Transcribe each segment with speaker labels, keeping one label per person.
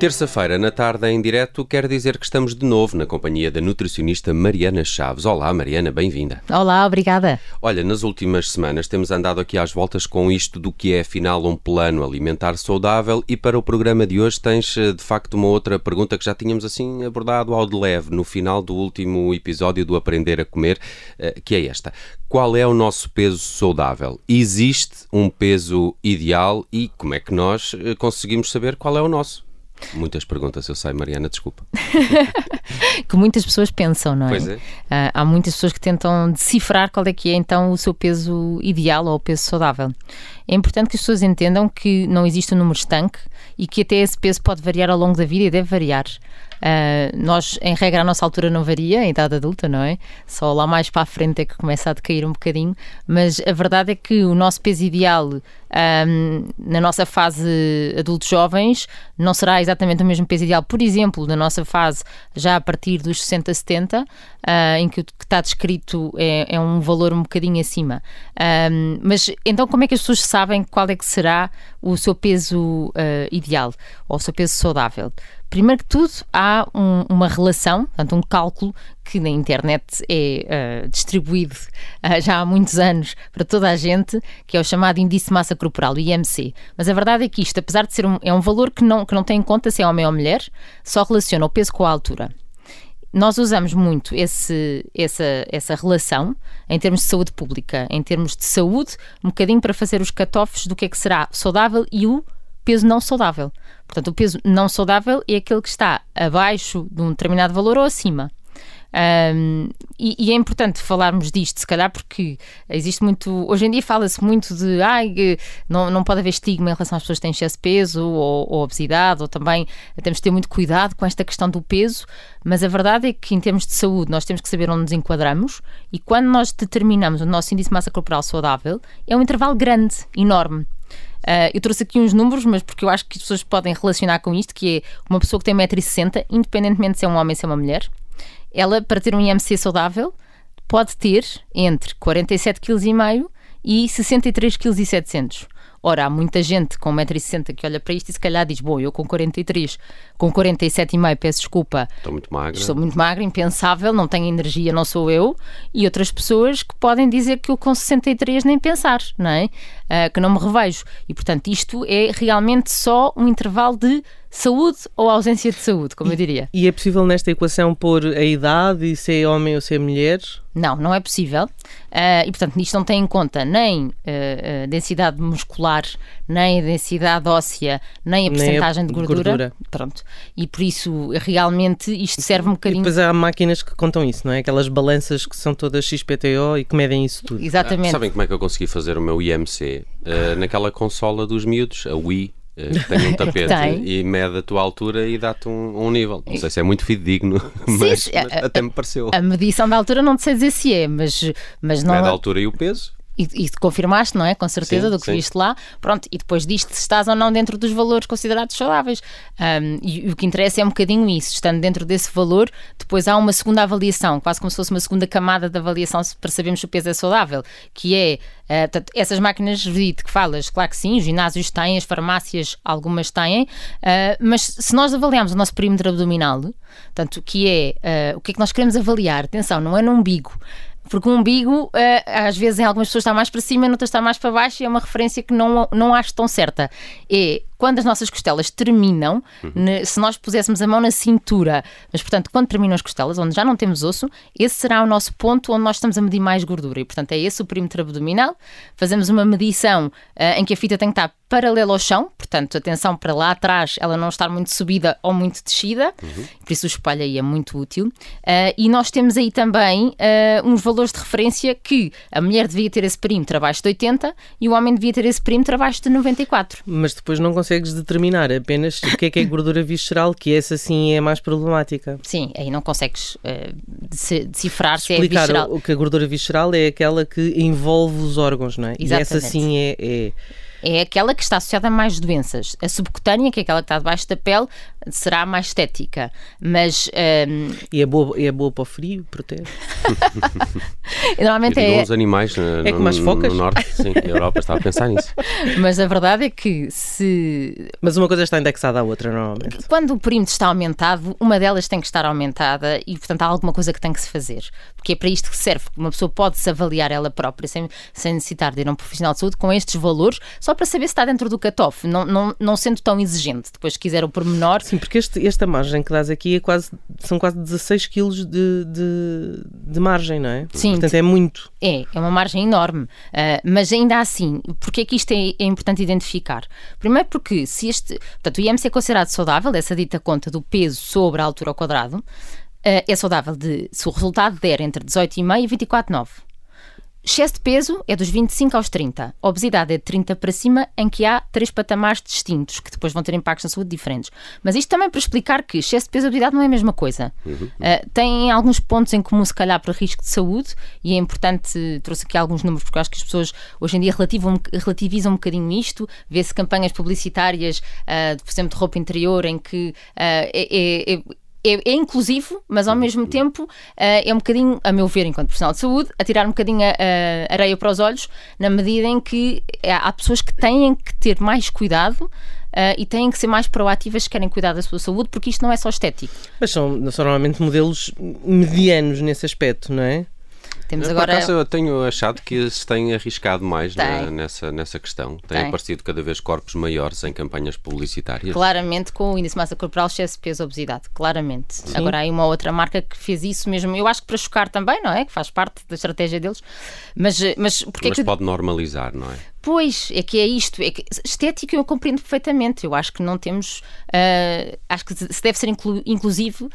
Speaker 1: Terça-feira, na tarde, em direto, quer dizer que estamos de novo na companhia da nutricionista Mariana Chaves. Olá, Mariana, bem-vinda.
Speaker 2: Olá, obrigada.
Speaker 1: Olha, nas últimas semanas temos andado aqui às voltas com isto do que é, afinal, um plano alimentar saudável e para o programa de hoje tens, eh, de facto, uma outra pergunta que já tínhamos, assim, abordado ao de leve no final do último episódio do Aprender a Comer, eh, que é esta. Qual é o nosso peso saudável? Existe um peso ideal e como é que nós eh, conseguimos saber qual é o nosso? Muitas perguntas, eu sei, Mariana, desculpa.
Speaker 2: que muitas pessoas pensam, não é?
Speaker 1: Pois é.
Speaker 2: Uh, há muitas pessoas que tentam decifrar qual é que é então o seu peso ideal ou o peso saudável. É importante que as pessoas entendam que não existe um número estanque e que até esse peso pode variar ao longo da vida e deve variar. Uh, nós, em regra, a nossa altura não varia, em idade adulta, não é? Só lá mais para a frente é que começa a decair um bocadinho, mas a verdade é que o nosso peso ideal um, na nossa fase adultos jovens não será exatamente o mesmo peso ideal, por exemplo, na nossa fase já a partir dos 60, 70, uh, em que o que está descrito é, é um valor um bocadinho acima. Um, mas então, como é que as pessoas sabem qual é que será o seu peso uh, ideal ou o seu peso saudável? Primeiro que tudo, há um, uma relação, portanto, um cálculo que na internet é uh, distribuído uh, já há muitos anos para toda a gente, que é o chamado Índice de Massa Corporal, o IMC. Mas a verdade é que isto, apesar de ser um, é um valor que não, que não tem em conta se é homem ou mulher, só relaciona o peso com a altura nós usamos muito esse, essa, essa relação em termos de saúde pública, em termos de saúde, um bocadinho para fazer os cut-offs do que é que será saudável e o peso não saudável. Portanto, o peso não saudável é aquele que está abaixo de um determinado valor ou acima. Um, e, e, é importante falarmos disto, se calhar, porque existe muito. Hoje em dia fala-se muito de ai, não, não pode haver estigma em relação às pessoas que têm excesso de peso ou, ou, obesidade, ou também temos de ter muito cuidado com esta questão do peso, mas a verdade é que, em termos de saúde, nós temos que saber onde nos enquadramos e quando nós determinamos o nosso índice de massa corporal saudável, é um intervalo grande, enorme. Uh, eu trouxe aqui uns números, mas porque eu acho que as pessoas podem relacionar com isto, que é uma pessoa que tem 1,60m, independentemente se é um homem ou se é uma mulher, ela, para ter um IMC saudável, pode ter entre 47,5 kg e 63,7 kg. Ora, há muita gente com 1,60m que olha para isto e se calhar diz: Bom, eu com 43, com 47,5, peço desculpa.
Speaker 1: Estou muito magra.
Speaker 2: Estou muito magra, impensável, não tenho energia, não sou eu. E outras pessoas que podem dizer que eu com 63 nem pensar, não é? Uh, que não me revejo. E portanto, isto é realmente só um intervalo de saúde ou ausência de saúde, como
Speaker 3: e,
Speaker 2: eu diria.
Speaker 3: E é possível nesta equação pôr a idade e se é homem ou se é mulher?
Speaker 2: Não, não é possível. Uh, e portanto, isto não tem em conta nem uh, a densidade muscular, nem a densidade óssea, nem a porcentagem de gordura. gordura. Pronto. E por isso, realmente, isto serve um bocadinho.
Speaker 3: E depois há máquinas que contam isso, não é? Aquelas balanças que são todas XPTO e que medem isso tudo.
Speaker 2: Exatamente. Ah,
Speaker 1: sabem como é que eu consegui fazer o meu IMC? Uh, naquela consola dos miúdos, a Wii eh, tem um tapete tem. e mede a tua altura e dá-te um, um, nível. Não sei se é muito fidedigno, mas, Sim, mas até me pareceu.
Speaker 2: A medição da altura não te sei dizer se é, mas, mas não.
Speaker 1: Mede
Speaker 2: a
Speaker 1: é- altura e o peso
Speaker 2: e, e confirmaste, não é? Com certeza sim, do que sim. viste lá. Pronto, e depois disto, se estás ou não dentro dos valores considerados saudáveis. Um, e, e, o que interessa é um bocadinho isso. Estando dentro desse valor, depois há uma segunda avaliação, quase como se fosse uma segunda camada de avaliação para sabermos se o peso é saudável, que é Uh, portanto, essas máquinas de que falas, claro que sim, os ginásios têm, as farmácias algumas têm, uh, mas se nós avaliarmos o nosso perímetro abdominal, portanto, que é uh, o que é que nós queremos avaliar, atenção, não é no umbigo, porque o umbigo, uh, às vezes, em algumas pessoas está mais para cima, em outras está mais para baixo, e é uma referência que não, não acho tão certa. É quando as nossas costelas terminam, uhum. ne, se nós puséssemos a mão na cintura, mas portanto, quando terminam as costelas, onde já não temos osso, esse será o nosso ponto onde nós estamos a medir mais gordura. E portanto, é esse o perímetro abdominal. Fazemos uma medição uh, em que a fita tem que estar paralela ao chão, portanto, atenção para lá atrás, ela não estar muito subida ou muito descida, uhum. por isso o espelho aí é muito útil. Uh, e nós temos aí também uh, uns valores de referência que a mulher devia ter esse perímetro abaixo de 80 e o homem devia ter esse perímetro abaixo de 94.
Speaker 3: Mas depois não consegue consegues determinar apenas o que é que é gordura visceral, que essa sim é mais problemática.
Speaker 2: Sim, aí não consegues uh, decifrar
Speaker 3: se é
Speaker 2: visceral.
Speaker 3: o que a gordura visceral é aquela que envolve os órgãos, não é?
Speaker 2: Exatamente.
Speaker 3: E essa sim é, é
Speaker 2: é aquela que está associada a mais doenças. A subcutânea, que é aquela que está debaixo da pele, será mais estética. Mas. Um...
Speaker 3: E é boa, é boa para o frio, protege?
Speaker 2: Normalmente é.
Speaker 1: uns animais eh,
Speaker 3: É
Speaker 1: no,
Speaker 3: como as focas?
Speaker 1: no norte, sim, a Europa estava a pensar nisso.
Speaker 2: Mas a verdade é que se
Speaker 3: Mas uma coisa está indexada à outra, normalmente.
Speaker 2: quando o perímetro está aumentado, uma delas tem que estar aumentada e, portanto, há alguma coisa que tem que se fazer. Porque é para isto que serve. Uma pessoa pode se avaliar ela própria sem, sem necessitar de ir a um profissional de saúde com estes valores, só para saber se está dentro do cutoff, não, não, não sendo tão exigente. Depois, se quiser o pormenor,
Speaker 3: Sim, porque este, esta margem que dás aqui é quase, são quase 16 quilos de, de, de margem, não é?
Speaker 2: Sim.
Speaker 3: Portanto, é muito.
Speaker 2: É, é uma margem enorme. Uh, mas ainda assim, porque é que isto é, é, importante identificar? Primeiro porque se este. Portanto, o IMC é considerado saudável, essa dita conta do peso sobre a altura ao quadrado, uh, é saudável de se o resultado der entre 18,5 e 24,9. Excesso de peso é dos 25 aos 30. A obesidade é de 30 para cima, em que há três patamares distintos, que depois vão ter impactos na saúde diferentes. Mas isto também para explicar que excesso de peso e obesidade não é a mesma coisa. Uhum. Uh, tem alguns pontos em comum, se calhar, para risco de saúde, e é importante, trouxe aqui alguns números, porque acho que as pessoas hoje em dia relativizam, relativizam um bocadinho isto. Vê-se campanhas publicitárias, uh, por exemplo, de roupa interior, em que uh, é, é é, é, inclusivo, mas ao mesmo tempo uh, é um bocadinho, a meu ver, enquanto profissional de saúde, a tirar um bocadinho a, a areia para os olhos, na medida em que há pessoas que têm que ter mais cuidado. Uh, e têm que ser mais proativas se querem cuidar da sua saúde, porque isto não é só estético.
Speaker 3: Mas são, são normalmente modelos medianos nesse aspecto, não é?
Speaker 2: Temos
Speaker 1: Por
Speaker 2: agora...
Speaker 1: acaso eu tenho achado que se tem arriscado mais na, nessa, nessa questão. Tem,
Speaker 2: Tem.
Speaker 1: aparecido cada vez corpos maiores em campanhas publicitárias.
Speaker 2: Claramente com o índice de massa corporal, excesso de peso, obesidade. Claramente. Agora há aí uma outra marca que fez isso mesmo. Eu acho que para chocar também, não é? Que faz parte da estratégia deles. Mas, mas porque
Speaker 1: Mas
Speaker 2: é que.
Speaker 1: pode normalizar, não é?
Speaker 2: Pois, é que é isto. É que estético eu compreendo perfeitamente. Eu acho que não temos. Uh, acho que se deve ser inclu inclusivo uh,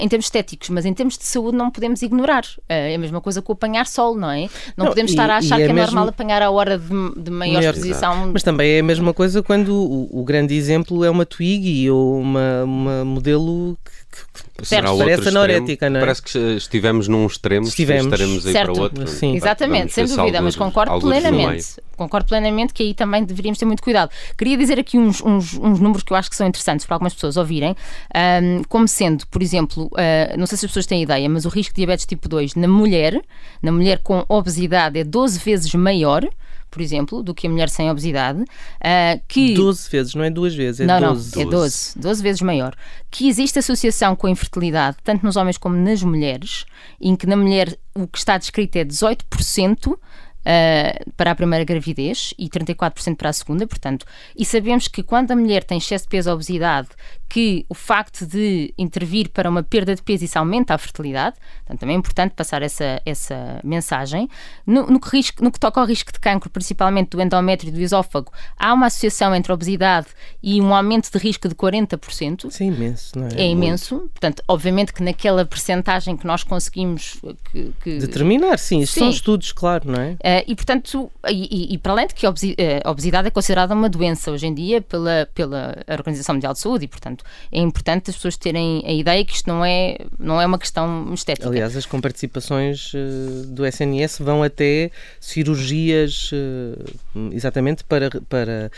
Speaker 2: em termos estéticos, mas em termos de saúde não podemos ignorar. Uh, é a mesma coisa com apanhar sol, não é? Não,
Speaker 3: Não,
Speaker 2: podemos
Speaker 3: e-
Speaker 2: estar a achar
Speaker 3: é
Speaker 2: que é
Speaker 3: mesmo-
Speaker 2: normal apanhar a hora de, de maior,
Speaker 3: Maior-
Speaker 2: exposição.
Speaker 3: Mas também é a mesma coisa quando o, o grande exemplo é uma Twiggy ou uma, uma modelo que, que-
Speaker 1: Será
Speaker 3: parece
Speaker 1: outro extremo.
Speaker 3: anorética, não é?
Speaker 1: Parece que estivemos num extremo,
Speaker 3: Estivemos.
Speaker 1: estaremos aí
Speaker 2: Certo.
Speaker 1: para outro.
Speaker 3: Sim.
Speaker 2: Exatamente, sem dúvida, mas concordo plenamente. Concordo plenamente que aí também deveríamos ter muito cuidado. Queria dizer aqui uns, uns, uns números que eu acho que são interessantes para algumas pessoas ouvirem, ahm, como sendo, por exemplo, ah, não sei se as pessoas têm ideia, mas o risco de diabetes tipo 2 na mulher, na mulher com obesidade, é 12 vezes maior, por exemplo, do que a mulher sem obesidade, ah, que
Speaker 3: 12 vezes, não é duas vezes, é
Speaker 2: não,
Speaker 3: 12.
Speaker 2: não, é 12, 12 vezes maior. Que existe associação com a infertilidade, tanto nos homens como nas mulheres, em que na mulher o que está descrito é 18%. ah, para a primeira gravidez e 34% para a segunda, portanto, e sabemos que quando a mulher tem excesso de peso ou obesidade, que o facto de intervir para uma perda de peso isso aumenta a fertilidade, portanto, também é importante passar essa, essa mensagem. No, no, que risco, no que toca ao risco de cancro, principalmente do endométrio e do esófago, há uma associação entre obesidade e um aumento de risco de 40%.
Speaker 3: Isso é imenso, não é?
Speaker 2: É imenso, portanto, obviamente que naquela percentagem que nós conseguimos que, que-
Speaker 3: Determinar, sim, isto são
Speaker 2: Sim.
Speaker 3: estudos, claro, não é?
Speaker 2: eh, e portanto, e, e- para além de que eh, a obesidade é considerada uma doença hoje em dia pela, pela Organização Mundial de Saúde e portanto é importante as pessoas terem a ideia que isto não é, não é uma questão estética.
Speaker 3: Aliás, as comparticipações eh, do SNS vão até cirurgias eh, exatamente para, para,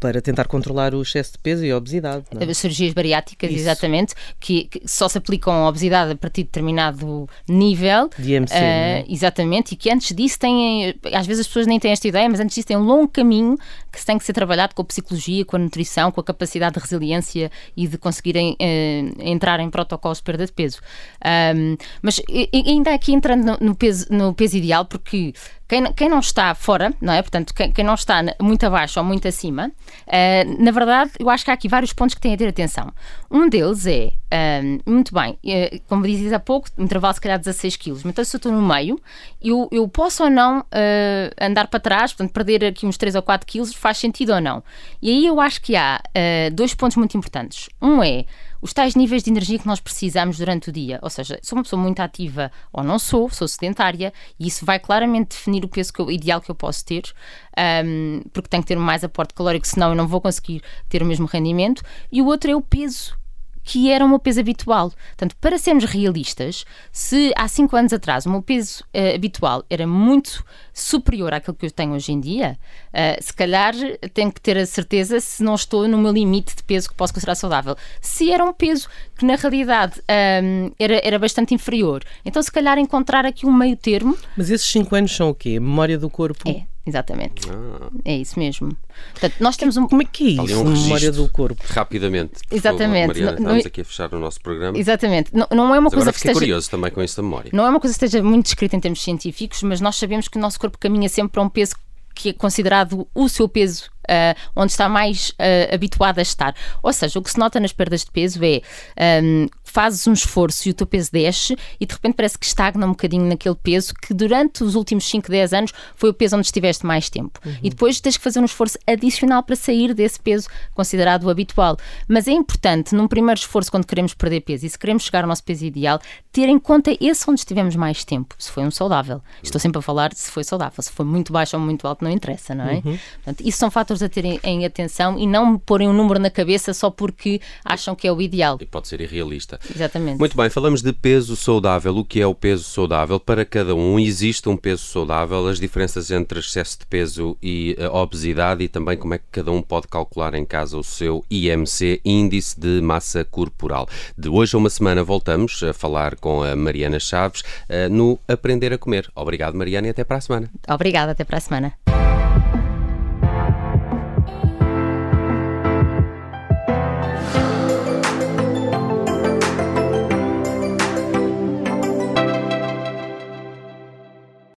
Speaker 3: para tentar controlar o excesso de peso e a obesidade. É?
Speaker 2: As cirurgias bariátricas,
Speaker 3: Isso.
Speaker 2: exatamente, que, que só se aplicam à obesidade a partir de determinado nível.
Speaker 3: De IMC,
Speaker 2: Ah,
Speaker 3: não é?
Speaker 2: Exatamente, e que antes disso têm, às vezes as pessoas nem têm esta ideia, mas antes disso tem um longo caminho que tem que ser trabalhado com a psicologia, com a nutrição, com a capacidade de resiliência e de conseguirem eh, entrar em protocolos de perda de peso. Ahm, mas e- ainda aqui entrando no, no peso, no peso ideal, porque quem, quem não está fora, não é? Portanto, quem, quem não está muito abaixo ou muito acima, eh, na verdade, eu acho que há aqui vários pontos que têm a ter atenção. Um deles é, ahm, muito bem, eh, como dizes há pouco, um intervalo se calhar 16 quilos, mas então se eu estou no meio, eu, eu posso ou não eh, andar para trás, portanto, perder aqui uns 3 ou 4 quilos, faz sentido ou não? E aí eu acho que há eh, dois pontos muito importantes. Um é os tais níveis de energia que nós precisamos durante o dia. Ou seja, sou uma pessoa muito ativa ou não sou, sou sedentária, e isso vai claramente definir o peso que eu- ideal que eu posso ter, ahm, porque tenho que ter mais aporte calórico, senão eu não vou conseguir ter o mesmo rendimento. E o outro é o peso que era o meu peso habitual. Portanto, para sermos realistas, se há 5 anos atrás o meu peso uh, habitual era muito superior àquilo que eu tenho hoje em dia, uh, se calhar tenho que ter a certeza se não estou no meu limite de peso que posso considerar saudável. Se era um peso que na realidade um, era, era bastante inferior, então se calhar encontrar aqui um meio termo.
Speaker 3: Mas esses 5 anos são o quê? Memória do corpo?
Speaker 2: É. Exatamente.
Speaker 1: Ah.
Speaker 2: É isso mesmo. Portanto, nós temos um.
Speaker 3: Como é que é isso?
Speaker 1: um
Speaker 3: memória do corpo.
Speaker 1: Rapidamente.
Speaker 2: Exatamente.
Speaker 1: favor, Mariana,
Speaker 2: Não-
Speaker 1: estamos
Speaker 2: não-
Speaker 1: aqui a fechar o nosso programa.
Speaker 2: Exatamente. Não, não é uma
Speaker 1: Mas
Speaker 2: coisa
Speaker 1: agora
Speaker 2: que esteja.
Speaker 1: curioso também com esta memória.
Speaker 2: Não é uma coisa que esteja muito descrita em termos científicos, mas nós sabemos que o nosso corpo caminha sempre para um peso que é considerado o seu peso, ah, onde está mais ah, habituado a estar. Ou seja, o que se nota nas perdas de peso é ahm, fazes um esforço e o teu peso desce e de repente parece que estagna um bocadinho naquele peso que durante os últimos 5, 10 anos foi o peso onde estiveste mais tempo. E depois tens que fazer um esforço adicional para sair desse peso considerado o habitual. Mas é importante, num primeiro esforço, quando queremos perder peso e se queremos chegar ao nosso peso ideal, ter em conta esse onde estivemos mais tempo. Se foi um saudável. Estou sempre a falar se foi saudável. Se foi muito baixo ou muito alto, não interessa, não é? Portanto, isso são fatores a terem em atenção e não porem um número na cabeça só porque acham que é o ideal.
Speaker 1: E pode ser irrealista.
Speaker 2: Exatamente.
Speaker 1: Muito bem, falamos de peso saudável. O que é o peso saudável? Para cada um existe um peso saudável, as diferenças entre excesso de peso e eh, obesidade e também como é que cada um pode calcular em casa o seu IMC, Índice de Massa Corporal. De hoje a uma semana voltamos a falar com a Mariana Chaves eh, no Aprender a Comer. Obrigado, Mariana, e até para a semana.
Speaker 2: Obrigada, até para a semana.